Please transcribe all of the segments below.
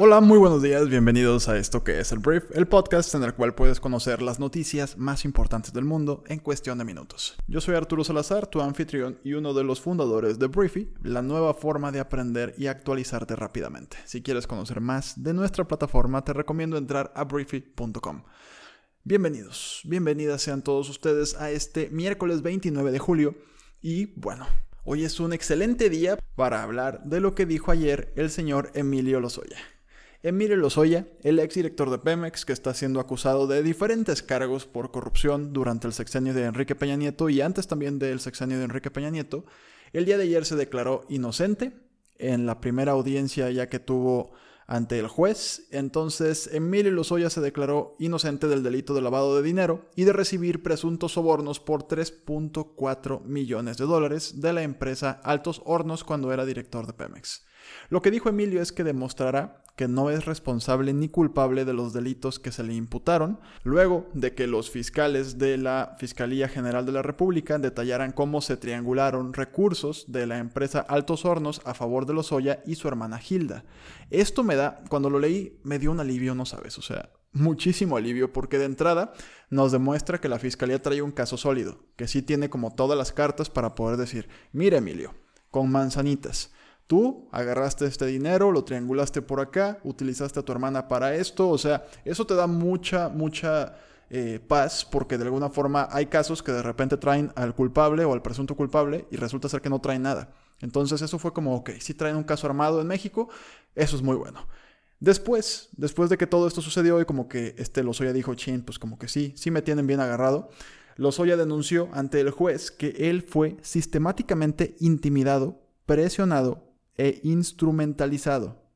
Hola, muy buenos días, bienvenidos a esto que es el Brief, el podcast en el cual puedes conocer las noticias más importantes del mundo en cuestión de minutos. Yo soy Arturo Salazar, tu anfitrión y uno de los fundadores de Briefy, la nueva forma de aprender y actualizarte rápidamente. Si quieres conocer más de nuestra plataforma, te recomiendo entrar a briefy.com. Bienvenidos, bienvenidas sean todos ustedes a este miércoles 29 de julio y bueno, hoy es un excelente día para hablar de lo que dijo ayer el señor Emilio Lozoya. Emilio Lozoya, el exdirector de Pemex, que está siendo acusado de diferentes cargos por corrupción durante el sexenio de Enrique Peña Nieto y antes también del sexenio de Enrique Peña Nieto, el día de ayer se declaró inocente en la primera audiencia ya que tuvo ante el juez. Entonces, Emilio Lozoya se declaró inocente del delito de lavado de dinero y de recibir presuntos sobornos por 3.4 millones de dólares de la empresa Altos Hornos cuando era director de Pemex. Lo que dijo Emilio es que demostrará que no es responsable ni culpable de los delitos que se le imputaron, luego de que los fiscales de la Fiscalía General de la República detallaran cómo se triangularon recursos de la empresa Altos Hornos a favor de Lozoya y su hermana Hilda. Esto me da, cuando lo leí, me dio un alivio, no sabes, o sea, muchísimo alivio, porque de entrada nos demuestra que la Fiscalía trae un caso sólido, que sí tiene como todas las cartas para poder decir, mira Emilio, con manzanitas Tú agarraste este dinero, lo triangulaste por acá, utilizaste a tu hermana para esto, o sea, eso te da mucha, mucha eh, paz porque de alguna forma hay casos que de repente traen al culpable o al presunto culpable y resulta ser que no traen nada. Entonces eso fue como, ok, si traen un caso armado en México, eso es muy bueno. Después, después de que todo esto sucedió y como que este Lozoya dijo, chin, pues como que sí, sí me tienen bien agarrado, Lozoya denunció ante el juez que él fue sistemáticamente intimidado, presionado e instrumentalizado.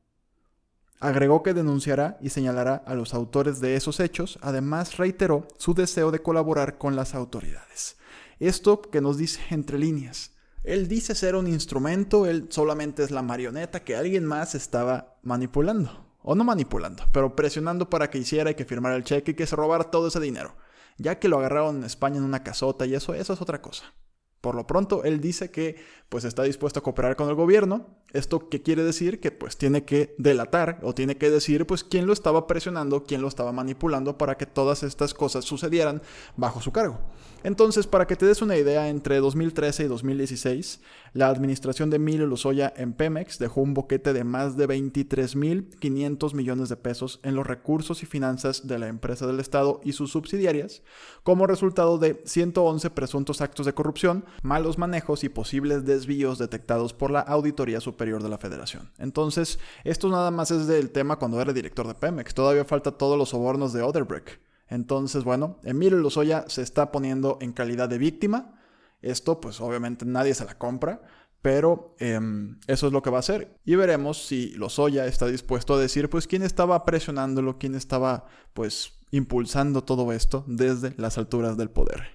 Agregó que denunciará y señalará a los autores de esos hechos, además reiteró su deseo de colaborar con las autoridades. Esto que nos dice entre líneas. Él dice ser un instrumento, él solamente es la marioneta que alguien más estaba manipulando. O no manipulando, pero presionando para que hiciera y que firmara el cheque y que se robara todo ese dinero. Ya que lo agarraron en España en una casota y eso, eso es otra cosa. Por lo pronto, él dice que pues está dispuesto a cooperar con el gobierno. ¿Esto qué quiere decir? Que pues tiene que delatar o tiene que decir pues quién lo estaba presionando, quién lo estaba manipulando para que todas estas cosas sucedieran bajo su cargo. Entonces, para que te des una idea, entre 2013 y 2016, la administración de Emilio Lozoya en Pemex dejó un boquete de más de 23.500 millones de pesos en los recursos y finanzas de la empresa del Estado y sus subsidiarias, como resultado de 111 presuntos actos de corrupción, malos manejos y posibles desvíos detectados por la Auditoría Superior de la Federación. Entonces, esto nada más es del tema cuando era director de Pemex, todavía falta todos los sobornos de Odebrecht. Entonces, bueno, Emilio Lozoya se está poniendo en calidad de víctima. Esto, pues obviamente nadie se la compra, pero em, eso es lo que va a hacer. Y veremos si Lozoya está dispuesto a decir, pues, quién estaba presionándolo, quién estaba, pues, impulsando todo esto desde las alturas del poder.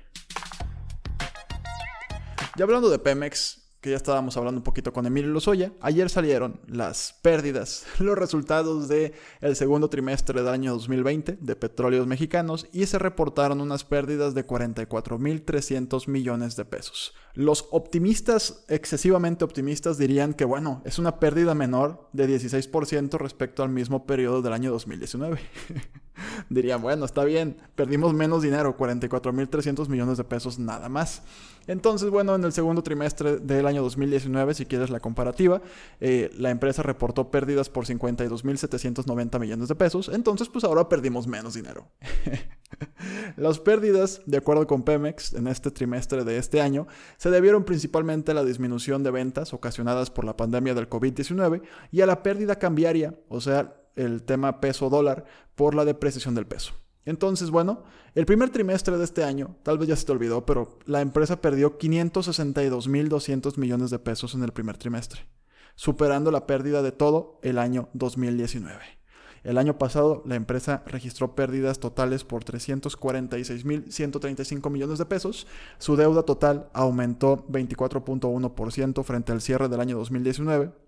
Y hablando de Pemex, que ya estábamos hablando un poquito con Emilio Lozoya, ayer salieron las pérdidas, los resultados del el segundo trimestre del año 2020 de petróleos mexicanos y se reportaron unas pérdidas de 44.300 millones de pesos. Los optimistas, excesivamente optimistas, dirían que bueno, es una pérdida menor de 16% respecto al mismo periodo del año 2019. dirían, bueno, está bien, perdimos menos dinero, 44.300 millones de pesos nada más. Entonces, bueno, en el segundo trimestre del año 2019, si quieres la comparativa, eh, la empresa reportó pérdidas por 52.790 millones de pesos. Entonces, pues ahora perdimos menos dinero. Las pérdidas, de acuerdo con Pemex, en este trimestre de este año, se debieron principalmente a la disminución de ventas ocasionadas por la pandemia del COVID-19 y a la pérdida cambiaria, o sea, el tema peso dólar, por la depreciación del peso. Entonces, bueno, el primer trimestre de este año, tal vez ya se te olvidó, pero la empresa perdió 562.200 millones de pesos en el primer trimestre, superando la pérdida de todo el año 2019. El año pasado la empresa registró pérdidas totales por 346.135 millones de pesos. Su deuda total aumentó 24.1% frente al cierre del año 2019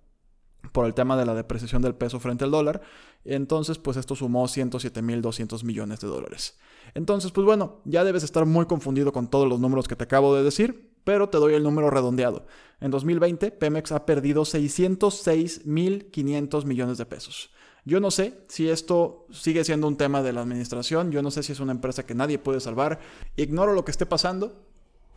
por el tema de la depreciación del peso frente al dólar. Entonces, pues esto sumó 107.200 millones de dólares. Entonces, pues bueno, ya debes estar muy confundido con todos los números que te acabo de decir, pero te doy el número redondeado. En 2020, Pemex ha perdido 606.500 millones de pesos. Yo no sé si esto sigue siendo un tema de la administración, yo no sé si es una empresa que nadie puede salvar, ignoro lo que esté pasando,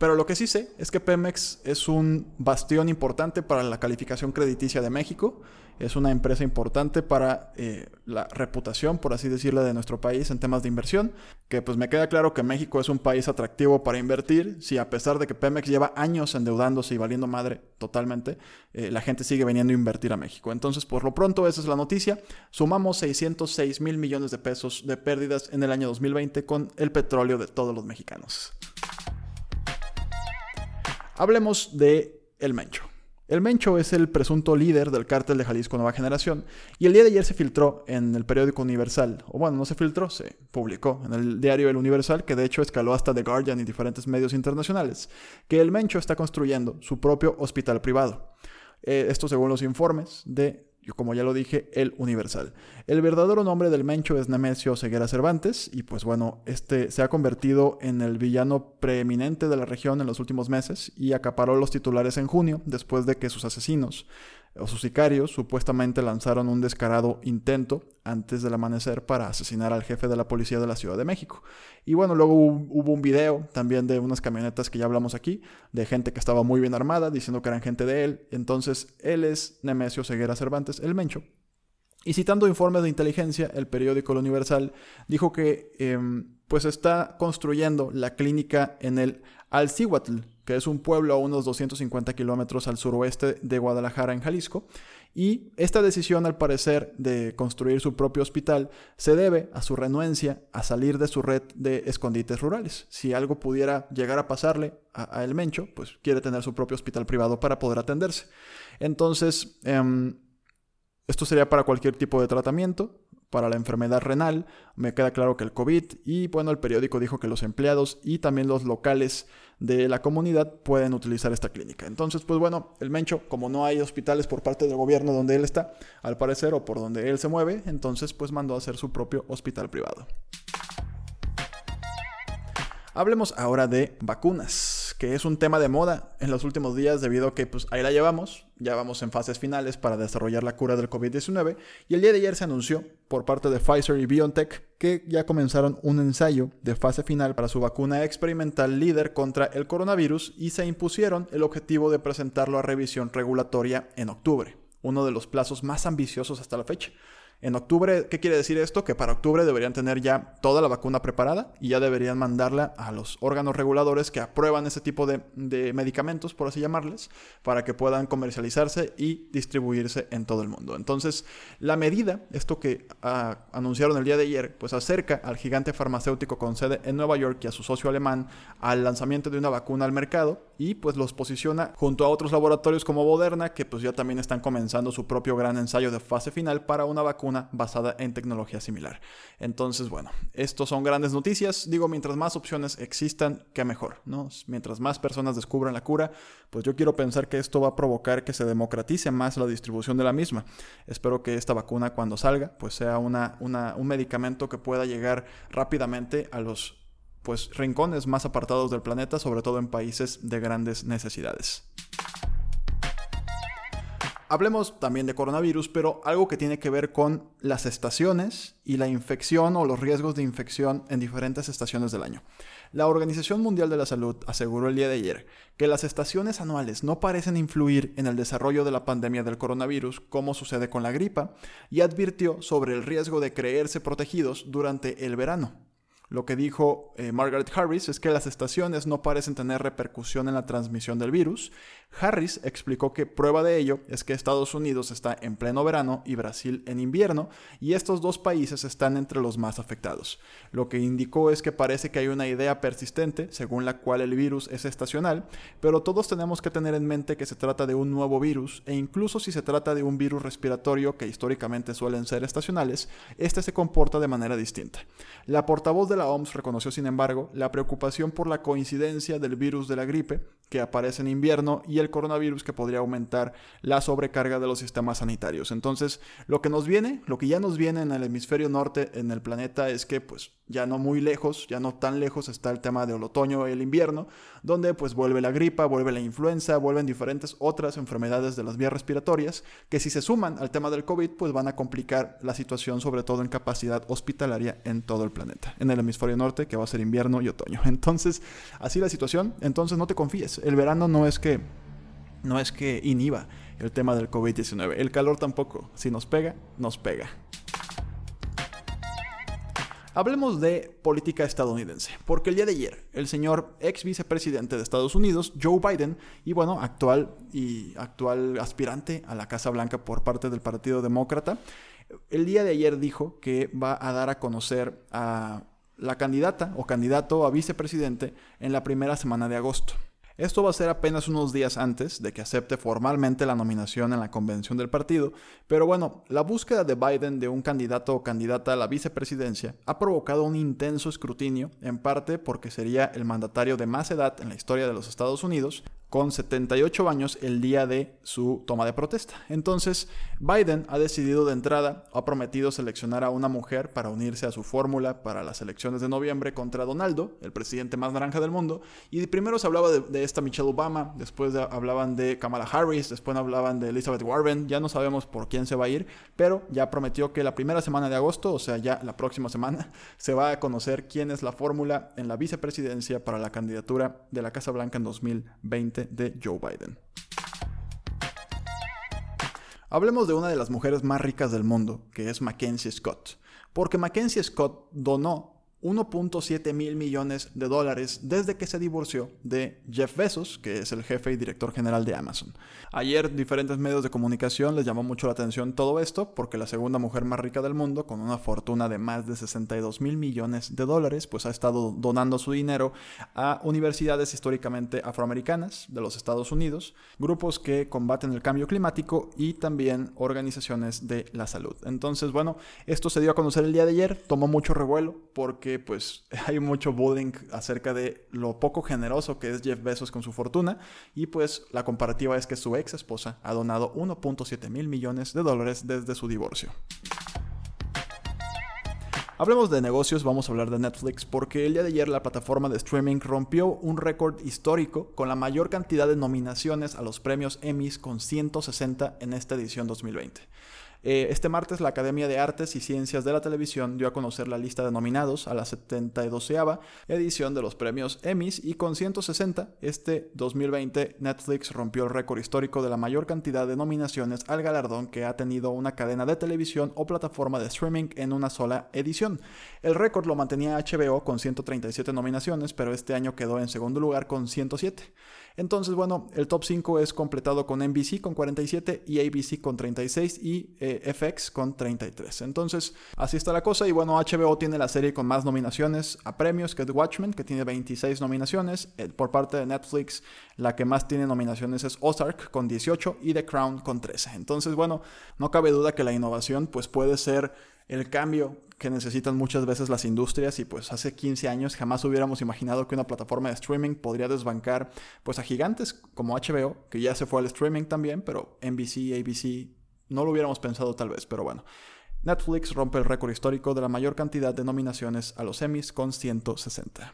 pero lo que sí sé es que Pemex es un bastión importante para la calificación crediticia de México, es una empresa importante para eh, la reputación, por así decirlo, de nuestro país en temas de inversión, que pues me queda claro que México es un país atractivo para invertir, si a pesar de que Pemex lleva años endeudándose y valiendo madre totalmente, eh, la gente sigue viniendo a invertir a México. Entonces, por lo pronto, esa es la noticia. Sumamos 606 mil millones de pesos de pérdidas en el año 2020 con el petróleo de todos los mexicanos. Hablemos de El Mencho. El Mencho es el presunto líder del cártel de Jalisco Nueva Generación y el día de ayer se filtró en el periódico Universal, o bueno, no se filtró, se publicó en el diario El Universal, que de hecho escaló hasta The Guardian y diferentes medios internacionales, que el Mencho está construyendo su propio hospital privado. Eh, esto según los informes de como ya lo dije, el Universal. El verdadero nombre del Mencho es Nemesio Ceguera Cervantes y pues bueno, este se ha convertido en el villano preeminente de la región en los últimos meses y acaparó los titulares en junio después de que sus asesinos o sus sicarios supuestamente lanzaron un descarado intento antes del amanecer para asesinar al jefe de la policía de la Ciudad de México. Y bueno, luego hubo un video también de unas camionetas que ya hablamos aquí, de gente que estaba muy bien armada, diciendo que eran gente de él. Entonces, él es Nemesio Ceguera Cervantes, el Mencho. Y citando informes de inteligencia, el periódico El Universal dijo que em, pues está construyendo la clínica en el Alcihuatl, que es un pueblo a unos 250 kilómetros al suroeste de Guadalajara, en Jalisco. Y esta decisión, al parecer, de construir su propio hospital se debe a su renuencia a salir de su red de escondites rurales. Si algo pudiera llegar a pasarle a, El Mencho, pues quiere tener su propio hospital privado para poder atenderse. Entonces, em, esto sería para cualquier tipo de tratamiento, para la enfermedad renal, me queda claro que el COVID y bueno, el periódico dijo que los empleados y también los locales de la comunidad pueden utilizar esta clínica. Entonces, pues bueno, el Mencho, como no hay hospitales por parte del gobierno donde él está, al parecer, o por donde él se mueve, entonces pues mandó a hacer su propio hospital privado. Hablemos ahora de vacunas que es un tema de moda en los últimos días debido a que pues ahí la llevamos, ya vamos en fases finales para desarrollar la cura del COVID-19 y el día de ayer se anunció por parte de Pfizer y BioNTech que ya comenzaron un ensayo de fase final para su vacuna experimental líder contra el coronavirus y se impusieron el objetivo de presentarlo a revisión regulatoria en octubre, uno de los plazos más ambiciosos hasta la fecha. En octubre, ¿qué quiere decir esto? Que para octubre deberían tener ya toda la vacuna preparada y ya deberían mandarla a los órganos reguladores que aprueban ese tipo de, medicamentos, por así llamarles, para que puedan comercializarse y distribuirse en todo el mundo. Entonces, la medida, esto que ah, anunciaron el día de ayer, pues acerca al gigante farmacéutico con sede en Nueva York y a su socio alemán al lanzamiento de una vacuna al mercado y pues los posiciona junto a otros laboratorios como Moderna, que pues ya también están comenzando su propio gran ensayo de fase final para una vacuna basada en tecnología similar. Entonces, bueno, estos son grandes noticias. Digo, mientras más opciones existan, que mejor, ¿no? Mientras más personas descubran la cura, pues yo quiero pensar que esto va a provocar que se democratice más la distribución de la misma. Espero que esta vacuna cuando salga, pues sea una, un medicamento que pueda llegar rápidamente a los pues rincones más apartados del planeta, sobre todo en países de grandes necesidades. Hablemos también de coronavirus, pero algo que tiene que ver con las estaciones y la infección o los riesgos de infección en diferentes estaciones del año. La Organización Mundial de la Salud aseguró el día de ayer que las estaciones anuales no parecen influir en el desarrollo de la pandemia del coronavirus como sucede con la gripa y advirtió sobre el riesgo de creerse protegidos durante el verano. Lo que dijo eh, Margaret Harris es que las estaciones no parecen tener repercusión en la transmisión del virus. Harris explicó que prueba de ello es que Estados Unidos está en pleno verano y Brasil en invierno, y estos dos países están entre los más afectados. Lo que indicó es que parece que hay una idea persistente según la cual el virus es estacional, pero todos tenemos que tener en mente que se trata de un nuevo virus, e incluso si se trata de un virus respiratorio que históricamente suelen ser estacionales, este se comporta de manera distinta. La portavoz de OMS reconoció, sin embargo, la preocupación por la coincidencia del virus de la gripe, que aparece en invierno, y el coronavirus, que podría aumentar la sobrecarga de los sistemas sanitarios. Entonces, lo que nos viene, lo que ya nos viene en el hemisferio norte, en el planeta, es que, pues, ya no muy lejos, ya no tan lejos está el tema del otoño y el invierno, donde pues vuelve la gripa, vuelve la influenza, vuelven diferentes otras enfermedades de las vías respiratorias, que si se suman al tema del COVID, pues van a complicar la situación, sobre todo en capacidad hospitalaria en todo el planeta, en el hemisferio norte, que va a ser invierno y otoño. Entonces, así la situación, entonces no te confíes, el verano no es que no es que inhiba el tema del COVID-19, el calor tampoco, si nos pega, nos pega. Hablemos de política estadounidense, porque el día de ayer el señor ex vicepresidente de Estados Unidos, Joe Biden, y bueno, actual y actual aspirante a la Casa Blanca por parte del Partido Demócrata, el día de ayer dijo que va a dar a conocer a la candidata o candidato a vicepresidente en la primera semana de agosto. Esto va a ser apenas unos días antes de que acepte formalmente la nominación en la convención del partido, pero bueno, la búsqueda de Biden de un candidato o candidata a la vicepresidencia ha provocado un intenso escrutinio, en parte porque sería el mandatario de más edad en la historia de los Estados Unidos, con 78 años el día de su toma de protesta. Entonces, Biden ha decidido de entrada, ha prometido seleccionar a una mujer para unirse a su fórmula para las elecciones de noviembre contra Donaldo, el presidente más naranja del mundo, y primero se hablaba de, esta Michelle Obama, después hablaban de Kamala Harris, después hablaban de Elizabeth Warren, ya no sabemos por quién se va a ir, pero ya prometió que la primera semana de agosto, o sea, ya la próxima semana, se va a conocer quién es la fórmula en la vicepresidencia para la candidatura de la Casa Blanca en 2020 de Joe Biden. Hablemos de una de las mujeres más ricas del mundo, que es Mackenzie Scott, porque Mackenzie Scott donó 1.7 mil millones de dólares desde que se divorció de Jeff Bezos, que es el jefe y director general de Amazon. Ayer diferentes medios de comunicación les llamó mucho la atención todo esto porque la segunda mujer más rica del mundo, con una fortuna de más de 62 mil millones de dólares, pues ha estado donando su dinero a universidades históricamente afroamericanas de los Estados Unidos, grupos que combaten el cambio climático y también organizaciones de la salud. Entonces, bueno, esto se dio a conocer el día de ayer, tomó mucho revuelo porque pues hay mucho bullying acerca de lo poco generoso que es Jeff Bezos con su fortuna y pues la comparativa es que su ex esposa ha donado 1.7 mil millones de dólares desde su divorcio. Hablemos de negocios, vamos a hablar de Netflix, porque el día de ayer la plataforma de streaming rompió un récord histórico con la mayor cantidad de nominaciones a los premios Emmys con 160 en esta edición 2020. Eh, este martes la Academia de Artes y Ciencias de la Televisión dio a conocer la lista de nominados a la 72 edición de los premios Emmys y con 160, este 2020 Netflix rompió el récord histórico de la mayor cantidad de nominaciones al galardón que ha tenido una cadena de televisión o plataforma de streaming en una sola edición. El récord lo mantenía HBO con 137 nominaciones, pero este año quedó en segundo lugar con 107. Entonces, bueno, el top 5 es completado con NBC con 47 y ABC con 36 y eh, FX con 33. Entonces, así está la cosa. Y bueno, HBO tiene la serie con más nominaciones a premios que The Watchmen, que tiene 26 nominaciones. Eh, por parte de Netflix, la que más tiene nominaciones es Ozark con 18 y The Crown con 13. Entonces, bueno, no cabe duda que la innovación pues puede ser el cambio que necesitan muchas veces las industrias y pues hace 15 años jamás hubiéramos imaginado que una plataforma de streaming podría desbancar pues a gigantes como HBO, que ya se fue al streaming también, pero NBC, ABC, no lo hubiéramos pensado tal vez, pero bueno. Netflix rompe el récord histórico de la mayor cantidad de nominaciones a los Emmys con 160.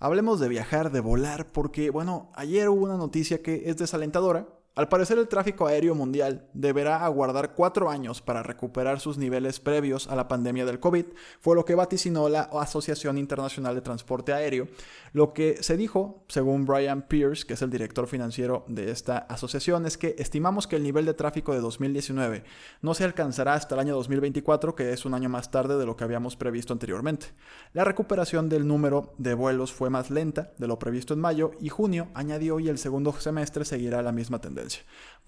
Hablemos de viajar, de volar, porque bueno, ayer hubo una noticia que es desalentadora, Al parecer el tráfico aéreo mundial deberá aguardar cuatro años para recuperar sus niveles previos a la pandemia del COVID, fue lo que vaticinó la Asociación Internacional de Transporte Aéreo. Lo que se dijo, según Brian Pierce, que es el director financiero de esta asociación, es que estimamos que el nivel de tráfico de 2019 no se alcanzará hasta el año 2024, que es un año más tarde de lo que habíamos previsto anteriormente. La recuperación del número de vuelos fue más lenta de lo previsto en mayo y junio añadió y el segundo semestre seguirá la misma tendencia.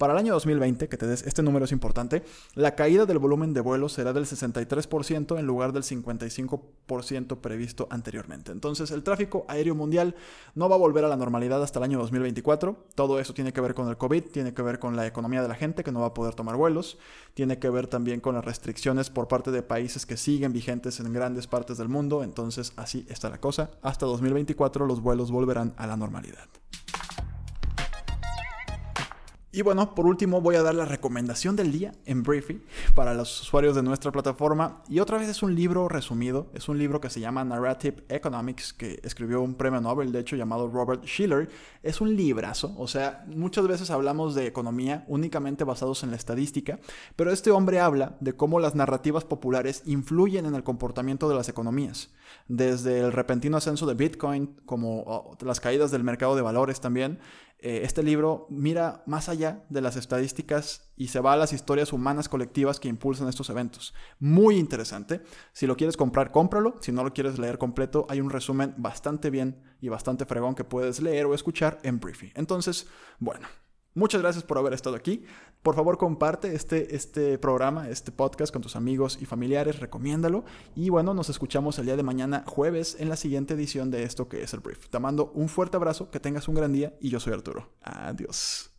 Para el año 2020, que te des, este número es importante, la caída del volumen de vuelos será del 63% en lugar del 55% previsto anteriormente. Entonces, el tráfico aéreo mundial no va a volver a la normalidad hasta el año 2024. Todo eso tiene que ver con el COVID, tiene que ver con la economía de la gente que no va a poder tomar vuelos, tiene que ver también con las restricciones por parte de países que siguen vigentes en grandes partes del mundo. Entonces, así está la cosa. Hasta 2024 los vuelos volverán a la normalidad. Y bueno, por último voy a dar la recomendación del día en Briefy para los usuarios de nuestra plataforma. Y otra vez es un libro resumido, es un libro que se llama Narrative Economics, que escribió un premio Nobel, de hecho, llamado Robert Schiller. Es un librazo, o sea, muchas veces hablamos de economía únicamente basados en la estadística, pero este hombre habla de cómo las narrativas populares influyen en el comportamiento de las economías. Desde el repentino ascenso de Bitcoin, como oh, las caídas del mercado de valores también, este libro mira más allá de las estadísticas y se va a las historias humanas colectivas que impulsan estos eventos. Muy interesante. Si lo quieres comprar, cómpralo. Si no lo quieres leer completo, hay un resumen bastante bien y bastante fregón que puedes leer o escuchar en Briefy. Entonces, bueno, Muchas gracias por haber estado aquí. Por favor, comparte este, este programa, este podcast con tus amigos y familiares, recomiéndalo. Y bueno, nos escuchamos el día de mañana, jueves, en la siguiente edición de esto que es el Brief. Te mando un fuerte abrazo, que tengas un gran día y yo soy Arturo. Adiós.